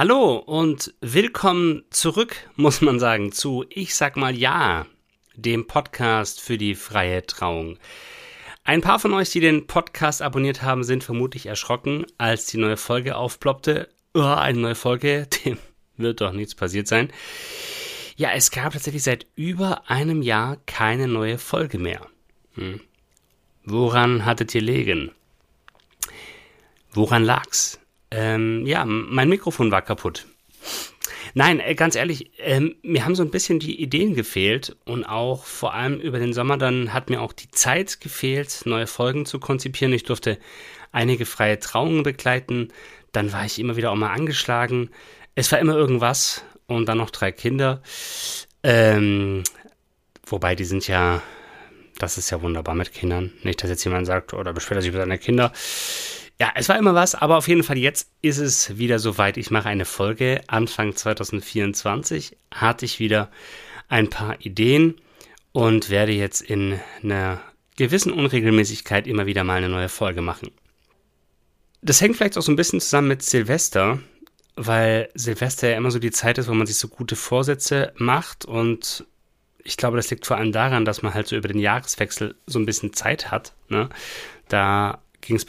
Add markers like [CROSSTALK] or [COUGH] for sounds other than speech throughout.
Hallo und willkommen zurück, muss man sagen, zu Ich sag mal Ja, dem Podcast für die freie Trauung. Ein paar von euch, die den Podcast abonniert haben, sind vermutlich erschrocken, als die neue Folge aufploppte. Oh, eine neue Folge, [LAUGHS] dem wird doch nichts passiert sein. Ja, es gab tatsächlich seit über einem Jahr keine neue Folge mehr. Hm. Woran hattet ihr legen? Woran lag's? Ähm, ja, mein Mikrofon war kaputt. Nein, äh, ganz ehrlich, ähm, mir haben so ein bisschen die Ideen gefehlt und auch vor allem über den Sommer dann hat mir auch die Zeit gefehlt, neue Folgen zu konzipieren. Ich durfte einige freie Trauungen begleiten, dann war ich immer wieder auch mal angeschlagen. Es war immer irgendwas und dann noch drei Kinder. Ähm, wobei die sind ja, das ist ja wunderbar mit Kindern. Nicht, dass jetzt jemand sagt, oder beschwert er sich über seine Kinder. Ja, es war immer was, aber auf jeden Fall jetzt ist es wieder soweit. Ich mache eine Folge. Anfang 2024 hatte ich wieder ein paar Ideen und werde jetzt in einer gewissen Unregelmäßigkeit immer wieder mal eine neue Folge machen. Das hängt vielleicht auch so ein bisschen zusammen mit Silvester, weil Silvester ja immer so die Zeit ist, wo man sich so gute Vorsätze macht und ich glaube, das liegt vor allem daran, dass man halt so über den Jahreswechsel so ein bisschen Zeit hat. Ne? Da ging es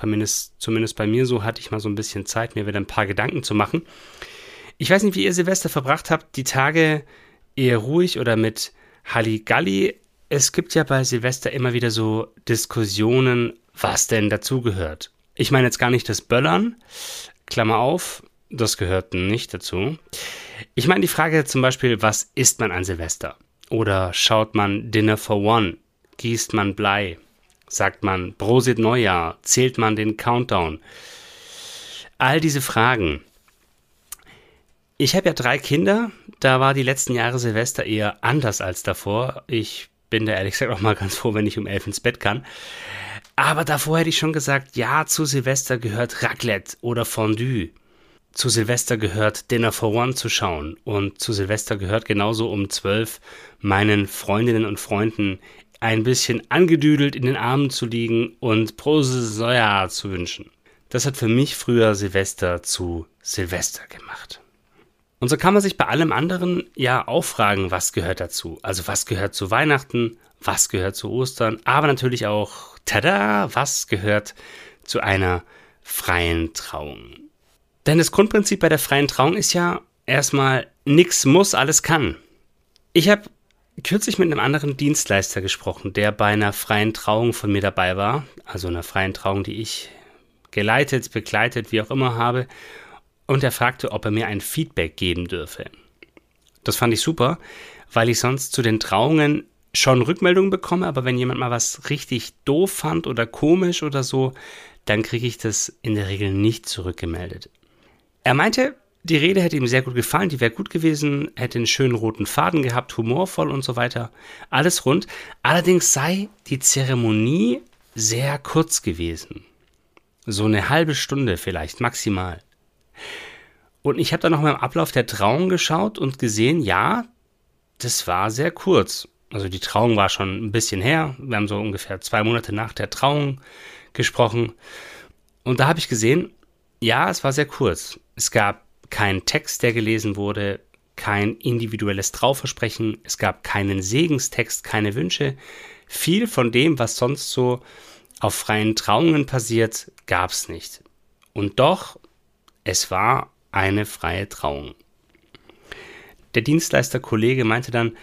zumindest bei mir so, hatte ich mal so ein bisschen Zeit, mir wieder ein paar Gedanken zu machen. Ich weiß nicht, wie ihr Silvester verbracht habt, die Tage eher ruhig oder mit Halligalli. Es gibt ja bei Silvester immer wieder so Diskussionen, was denn dazugehört. Ich meine jetzt gar nicht das Böllern, Klammer auf, das gehört nicht dazu. Ich meine die Frage zum Beispiel, was isst man an Silvester? Oder schaut man Dinner for One? Gießt man Blei? Sagt man Prosit Neujahr? Zählt man den Countdown? All diese Fragen. Ich habe ja drei Kinder. Da war die letzten Jahre Silvester eher anders als davor. Ich bin da ehrlich gesagt auch mal ganz froh, wenn ich um elf ins Bett kann. Aber davor hätte ich schon gesagt, ja, zu Silvester gehört Raclette oder Fondue. Zu Silvester gehört Dinner for One zu schauen. Und zu Silvester gehört genauso um zwölf meinen Freundinnen und Freunden ein bisschen angedüdelt in den Armen zu liegen und Prose Neujahr zu wünschen. Das hat für mich früher Silvester zu Silvester gemacht. Und so kann man sich bei allem anderen ja auch fragen, was gehört dazu. Also was gehört zu Weihnachten, was gehört zu Ostern, aber natürlich auch, tada, was gehört zu einer freien Trauung. Denn das Grundprinzip bei der freien Trauung ist ja erstmal, nichts muss, alles kann. Ich habe kürzlich mit einem anderen Dienstleister gesprochen, der bei einer freien Trauung von mir dabei war, also einer freien Trauung, die ich geleitet, begleitet, wie auch immer habe, und er fragte, ob er mir ein Feedback geben dürfe. Das fand ich super, weil ich sonst zu den Trauungen schon Rückmeldungen bekomme, aber wenn jemand mal was richtig doof fand oder komisch oder so, dann kriege ich das in der Regel nicht zurückgemeldet. Er meinte, die Rede hätte ihm sehr gut gefallen, die wäre gut gewesen, hätte einen schönen roten Faden gehabt, humorvoll und so weiter. Alles rund. Allerdings sei die Zeremonie sehr kurz gewesen. So eine halbe Stunde vielleicht maximal. Und ich habe dann noch mal im Ablauf der Trauung geschaut und gesehen, ja, das war sehr kurz. Also die Trauung war schon ein bisschen her. Wir haben so ungefähr zwei Monate nach der Trauung gesprochen. Und da habe ich gesehen, ja, es war sehr kurz. Es gab kein Text, der gelesen wurde, kein individuelles Trauversprechen, es gab keinen Segenstext, keine Wünsche. Viel von dem, was sonst so auf freien Trauungen passiert, gab es nicht. Und doch, es war eine freie Trauung. Der Dienstleisterkollege meinte dann,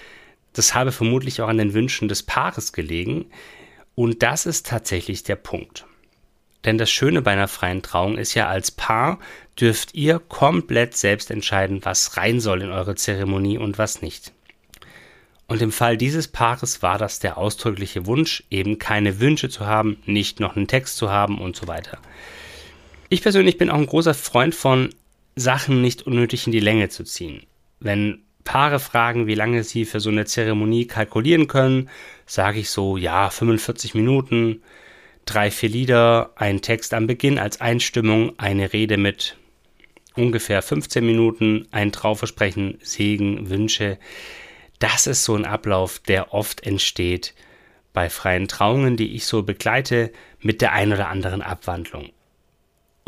das habe vermutlich auch an den Wünschen des Paares gelegen. Und das ist tatsächlich der Punkt. Denn das Schöne bei einer freien Trauung ist ja, als Paar dürft ihr komplett selbst entscheiden, was rein soll in eure Zeremonie und was nicht. Und im Fall dieses Paares war das der ausdrückliche Wunsch, eben keine Wünsche zu haben, nicht noch einen Text zu haben und so weiter. Ich persönlich bin auch ein großer Freund von Sachen nicht unnötig in die Länge zu ziehen. Wenn Paare fragen, wie lange sie für so eine Zeremonie kalkulieren können, sage ich so, ja, 45 Minuten, drei, vier Lieder, ein Text am Beginn als Einstimmung, eine Rede mit ungefähr 15 Minuten, ein Trauversprechen, Segen, Wünsche. Das ist so ein Ablauf, der oft entsteht bei freien Trauungen, die ich so begleite, mit der ein oder anderen Abwandlung.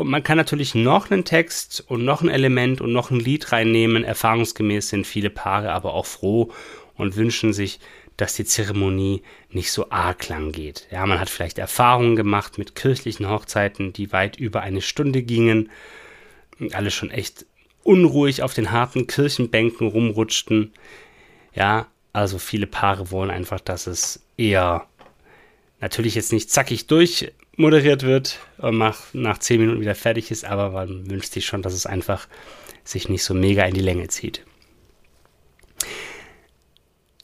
Und man kann natürlich noch einen Text und noch ein Element und noch ein Lied reinnehmen. Erfahrungsgemäß sind viele Paare aber auch froh und wünschen sich, dass die Zeremonie nicht so arg lang geht. Ja, man hat vielleicht Erfahrungen gemacht mit kirchlichen Hochzeiten, die weit über eine Stunde gingen. Und alle schon echt unruhig auf den harten Kirchenbänken rumrutschten. Ja, also viele Paare wollen einfach, dass es eher natürlich jetzt nicht zackig durchmoderiert wird und nach, nach zehn Minuten wieder fertig ist, aber man wünscht sich schon, dass es einfach sich nicht so mega in die Länge zieht.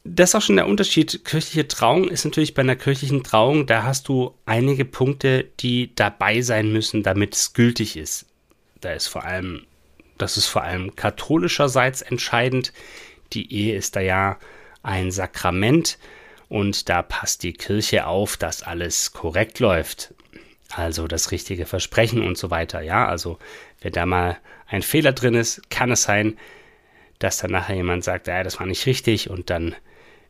Das ist auch schon der Unterschied. Kirchliche Trauung ist natürlich bei einer kirchlichen Trauung, da hast du einige Punkte, die dabei sein müssen, damit es gültig ist. Da ist vor allem, das ist vor allem katholischerseits entscheidend. Die Ehe ist da ja ein Sakrament und da passt die Kirche auf, dass alles korrekt läuft. Also das richtige Versprechen und so weiter. Ja, also wenn da mal ein Fehler drin ist, kann es sein, dass dann nachher jemand sagt, ja, das war nicht richtig und dann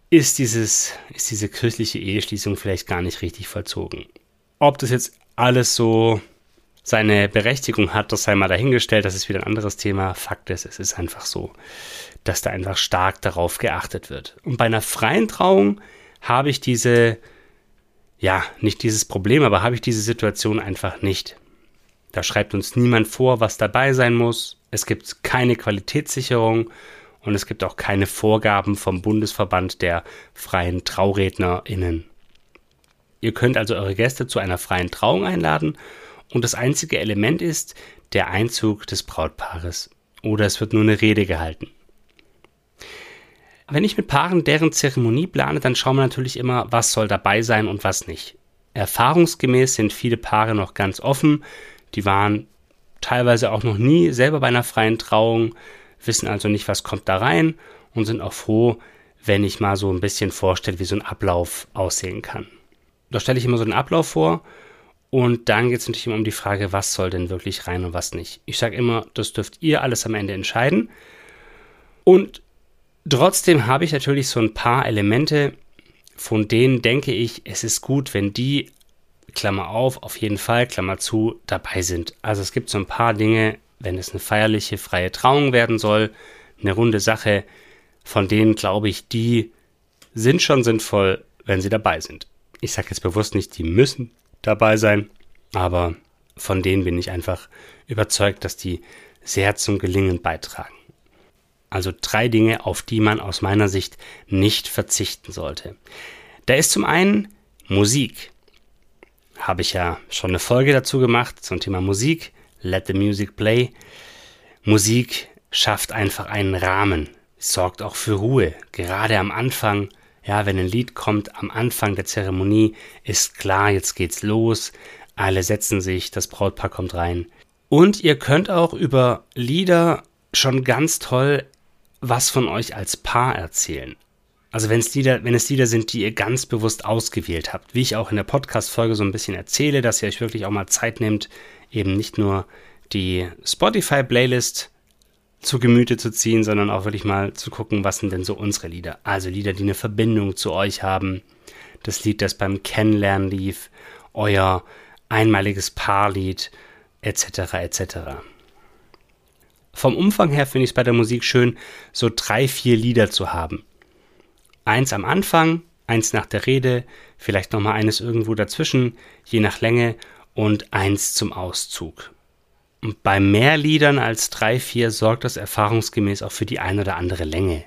ist, dieses, ist diese kirchliche Eheschließung vielleicht gar nicht richtig vollzogen. Ob das jetzt alles so seine Berechtigung hat, das sei mal dahingestellt, das ist wieder ein anderes Thema. Fakt ist, es ist einfach so, dass da einfach stark darauf geachtet wird. Und bei einer freien Trauung habe ich diese, ja, nicht dieses Problem, aber habe ich diese Situation einfach nicht. Da schreibt uns niemand vor, was dabei sein muss. Es gibt keine Qualitätssicherung und es gibt auch keine Vorgaben vom Bundesverband der freien TraurednerInnen. Ihr könnt also eure Gäste zu einer freien Trauung einladen und das einzige Element ist der Einzug des Brautpaares. Oder es wird nur eine Rede gehalten. Wenn ich mit Paaren deren Zeremonie plane, dann schauen wir natürlich immer, was soll dabei sein und was nicht. Erfahrungsgemäß sind viele Paare noch ganz offen. Die waren teilweise auch noch nie selber bei einer freien Trauung, wissen also nicht, was kommt da rein und sind auch froh, wenn ich mal so ein bisschen vorstelle, wie so ein Ablauf aussehen kann. Da stelle ich immer so einen Ablauf vor und dann geht es natürlich immer um die Frage, was soll denn wirklich rein und was nicht. Ich sage immer, das dürft ihr alles am Ende entscheiden. Und Trotzdem habe ich natürlich so ein paar Elemente, von denen denke ich, es ist gut, wenn die, Klammer auf, auf jeden Fall, Klammer zu, dabei sind. Also es gibt so ein paar Dinge, wenn es eine feierliche, freie Trauung werden soll, eine runde Sache, von denen glaube ich, die sind schon sinnvoll, wenn sie dabei sind. Ich sage jetzt bewusst nicht, die müssen dabei sein, aber von denen bin ich einfach überzeugt, dass die sehr zum Gelingen beitragen. Also drei Dinge, auf die man aus meiner Sicht nicht verzichten sollte. Da ist zum einen Musik. Habe ich ja schon eine Folge dazu gemacht zum Thema Musik. Let the Music Play. Musik schafft einfach einen Rahmen, sorgt auch für Ruhe. Gerade am Anfang, ja, wenn ein Lied kommt, am Anfang der Zeremonie ist klar, jetzt geht's los. Alle setzen sich, das Brautpaar kommt rein. Und ihr könnt auch über Lieder schon ganz toll was von euch als Paar erzählen. Also wenn es Lieder, wenn es Lieder sind, die ihr ganz bewusst ausgewählt habt, wie ich auch in der Podcast-Folge so ein bisschen erzähle, dass ihr euch wirklich auch mal Zeit nehmt, eben nicht nur die Spotify-Playlist zu Gemüte zu ziehen, sondern auch wirklich mal zu gucken, was sind denn so unsere Lieder. Also Lieder, die eine Verbindung zu euch haben. Das Lied, das beim Kennenlernen lief, euer einmaliges Paarlied, etc. etc. Vom Umfang her finde ich es bei der Musik schön, so drei, vier Lieder zu haben. Eins am Anfang, eins nach der Rede, vielleicht nochmal eines irgendwo dazwischen, je nach Länge und eins zum Auszug. Und bei mehr Liedern als drei, vier sorgt das erfahrungsgemäß auch für die ein oder andere Länge.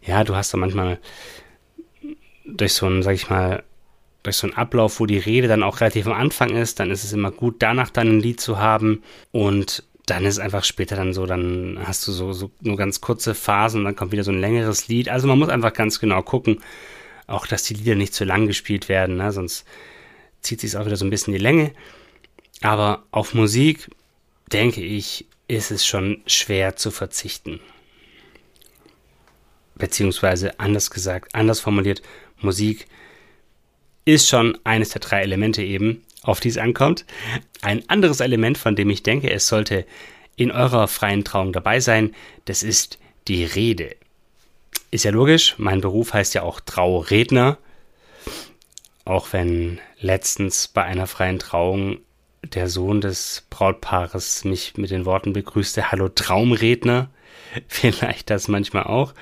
Ja, du hast da manchmal durch so einen, sag ich mal, durch so einen Ablauf, wo die Rede dann auch relativ am Anfang ist, dann ist es immer gut, danach dann ein Lied zu haben und dann ist einfach später dann so, dann hast du so, so nur ganz kurze Phasen, dann kommt wieder so ein längeres Lied. Also man muss einfach ganz genau gucken, auch dass die Lieder nicht zu lang gespielt werden, ne? sonst zieht sich auch wieder so ein bisschen die Länge. Aber auf Musik, denke ich, ist es schon schwer zu verzichten. Beziehungsweise anders gesagt, anders formuliert, Musik ist schon eines der drei Elemente eben, auf die es ankommt. Ein anderes Element, von dem ich denke, es sollte in eurer freien Trauung dabei sein. Das ist die Rede. Ist ja logisch, mein Beruf heißt ja auch Trauredner. Auch wenn letztens bei einer freien Trauung der Sohn des Brautpaares mich mit den Worten begrüßte, Hallo Traumredner. [LAUGHS] Vielleicht das manchmal auch.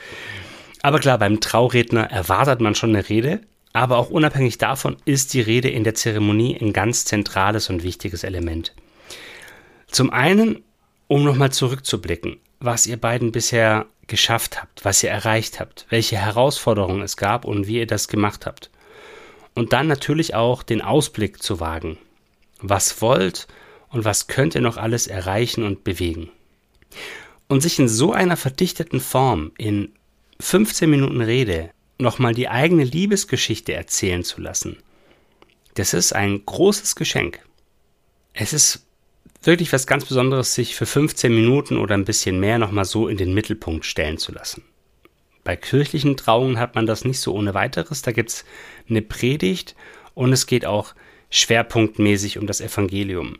Aber klar, beim Trauredner erwartet man schon eine Rede, aber auch unabhängig davon ist die Rede in der Zeremonie ein ganz zentrales und wichtiges Element. Zum einen, um nochmal zurückzublicken, was ihr beiden bisher geschafft habt, was ihr erreicht habt, welche Herausforderungen es gab und wie ihr das gemacht habt. Und dann natürlich auch den Ausblick zu wagen. Was wollt und was könnt ihr noch alles erreichen und bewegen? Und sich in so einer verdichteten Form in 15 Minuten Rede nochmal die eigene Liebesgeschichte erzählen zu lassen, das ist ein großes Geschenk. Es ist wirklich was ganz Besonderes, sich für 15 Minuten oder ein bisschen mehr nochmal so in den Mittelpunkt stellen zu lassen. Bei kirchlichen Trauungen hat man das nicht so ohne weiteres. Da gibt es eine Predigt und es geht auch schwerpunktmäßig um das Evangelium.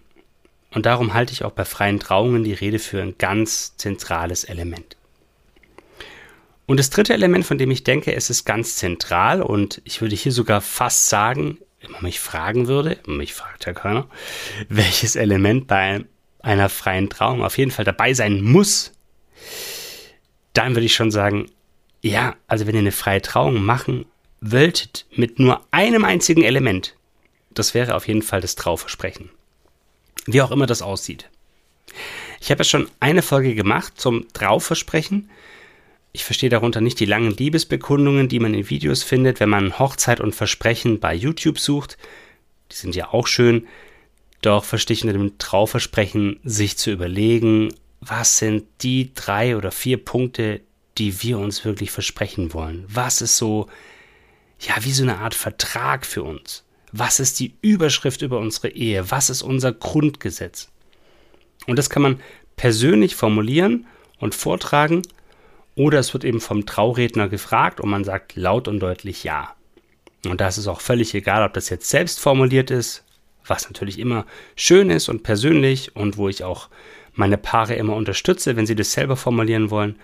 Und darum halte ich auch bei freien Trauungen die Rede für ein ganz zentrales Element. Und das dritte Element, von dem ich denke, es ist ganz zentral und ich würde hier sogar fast sagen, wenn man mich fragen würde, mich fragt ja keiner, [LAUGHS] welches Element bei einer freien Trauung auf jeden Fall dabei sein muss, dann würde ich schon sagen, ja, also wenn ihr eine freie Trauung machen wolltet mit nur einem einzigen Element, das wäre auf jeden Fall das Trauversprechen. Wie auch immer das aussieht. Ich habe ja schon eine Folge gemacht zum Trauversprechen. Ich verstehe darunter nicht die langen Liebesbekundungen, die man in Videos findet, wenn man Hochzeit und Versprechen bei YouTube sucht. Die sind ja auch schön. Doch verstehe ich unter dem Trauversprechen, sich zu überlegen, was sind die drei oder vier Punkte, die wir uns wirklich versprechen wollen? Was ist so, ja, wie so eine Art Vertrag für uns? Was ist die Überschrift über unsere Ehe? Was ist unser Grundgesetz? Und das kann man persönlich formulieren und vortragen oder es wird eben vom Trauredner gefragt und man sagt laut und deutlich Ja. Und da ist es auch völlig egal, ob das jetzt selbst formuliert ist, was natürlich immer schön ist und persönlich und wo ich auch meine Paare immer unterstütze, wenn sie das selber formulieren wollen,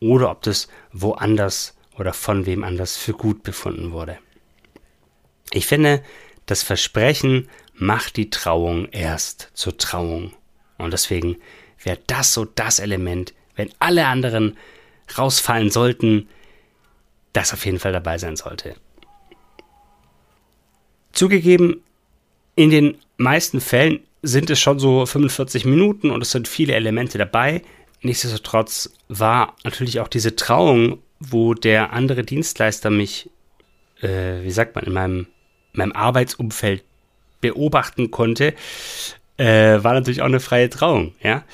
oder ob das woanders oder von wem anders für gut befunden wurde. Ich finde, das Versprechen macht die Trauung erst zur Trauung. Und deswegen wäre das so das Element, wenn alle anderen rausfallen sollten, das auf jeden Fall dabei sein sollte. Zugegeben, in den meisten Fällen sind es schon so 45 Minuten und es sind viele Elemente dabei. Nichtsdestotrotz war natürlich auch diese Trauung, wo der andere Dienstleister mich, äh, wie sagt man, in meinem, meinem Arbeitsumfeld beobachten konnte, äh, war natürlich auch eine freie Trauung, ja.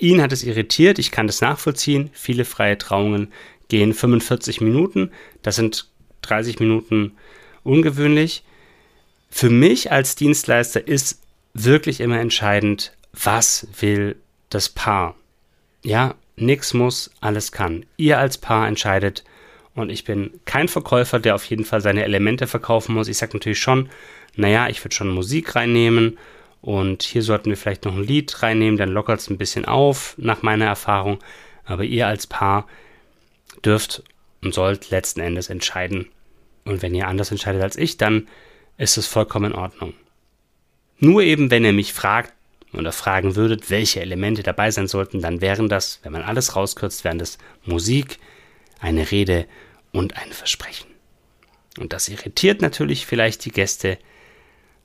Ihn hat es irritiert, ich kann das nachvollziehen. Viele freie Trauungen gehen 45 Minuten. Das sind 30 Minuten ungewöhnlich. Für mich als Dienstleister ist wirklich immer entscheidend, was will das Paar. Ja, nichts muss, alles kann. Ihr als Paar entscheidet und ich bin kein Verkäufer, der auf jeden Fall seine Elemente verkaufen muss. Ich sage natürlich schon, naja, ich würde schon Musik reinnehmen und hier sollten wir vielleicht noch ein Lied reinnehmen, dann lockert es ein bisschen auf, nach meiner Erfahrung. Aber ihr als Paar dürft und sollt letzten Endes entscheiden. Und wenn ihr anders entscheidet als ich, dann ist es vollkommen in Ordnung. Nur eben, wenn ihr mich fragt oder fragen würdet, welche Elemente dabei sein sollten, dann wären das, wenn man alles rauskürzt, wären das Musik, eine Rede und ein Versprechen. Und das irritiert natürlich vielleicht die Gäste,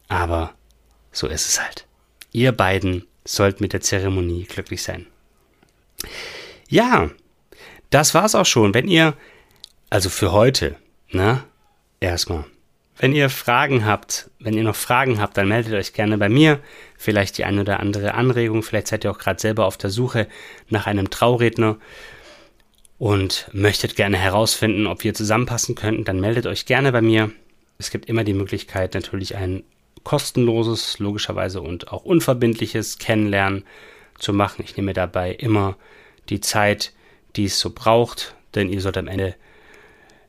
aber so ist es halt. Ihr beiden sollt mit der Zeremonie glücklich sein. Ja, das war's auch schon. Wenn ihr, also für heute, ne, erstmal, wenn ihr Fragen habt, wenn ihr noch Fragen habt, dann meldet euch gerne bei mir. Vielleicht die eine oder andere Anregung. Vielleicht seid ihr auch gerade selber auf der Suche nach einem Trauredner und möchtet gerne herausfinden, ob wir zusammenpassen könnten. Dann meldet euch gerne bei mir. Es gibt immer die Möglichkeit, natürlich einen kostenloses, logischerweise und auch unverbindliches Kennenlernen zu machen. Ich nehme dabei immer die Zeit, die es so braucht, denn ihr sollt am Ende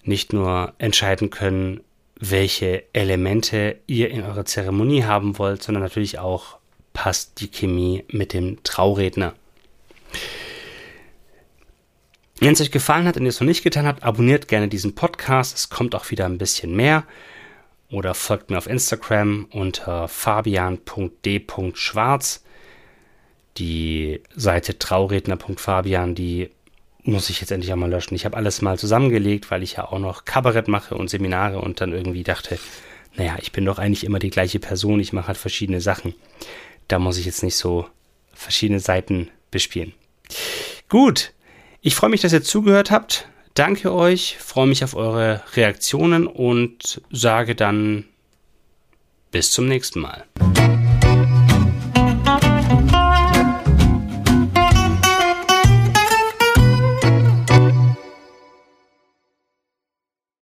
nicht nur entscheiden können, welche Elemente ihr in eurer Zeremonie haben wollt, sondern natürlich auch passt die Chemie mit dem Trauredner. Wenn es euch gefallen hat und ihr es noch nicht getan habt, abonniert gerne diesen Podcast. Es kommt auch wieder ein bisschen mehr. Oder folgt mir auf Instagram unter fabian.d.schwarz. Die Seite trauredner.fabian, die muss ich jetzt endlich auch mal löschen. Ich habe alles mal zusammengelegt, weil ich ja auch noch Kabarett mache und Seminare und dann irgendwie dachte, naja, ich bin doch eigentlich immer die gleiche Person, ich mache halt verschiedene Sachen. Da muss ich jetzt nicht so verschiedene Seiten bespielen. Gut, ich freue mich, dass ihr zugehört habt. Danke euch, freue mich auf eure Reaktionen und sage dann bis zum nächsten Mal.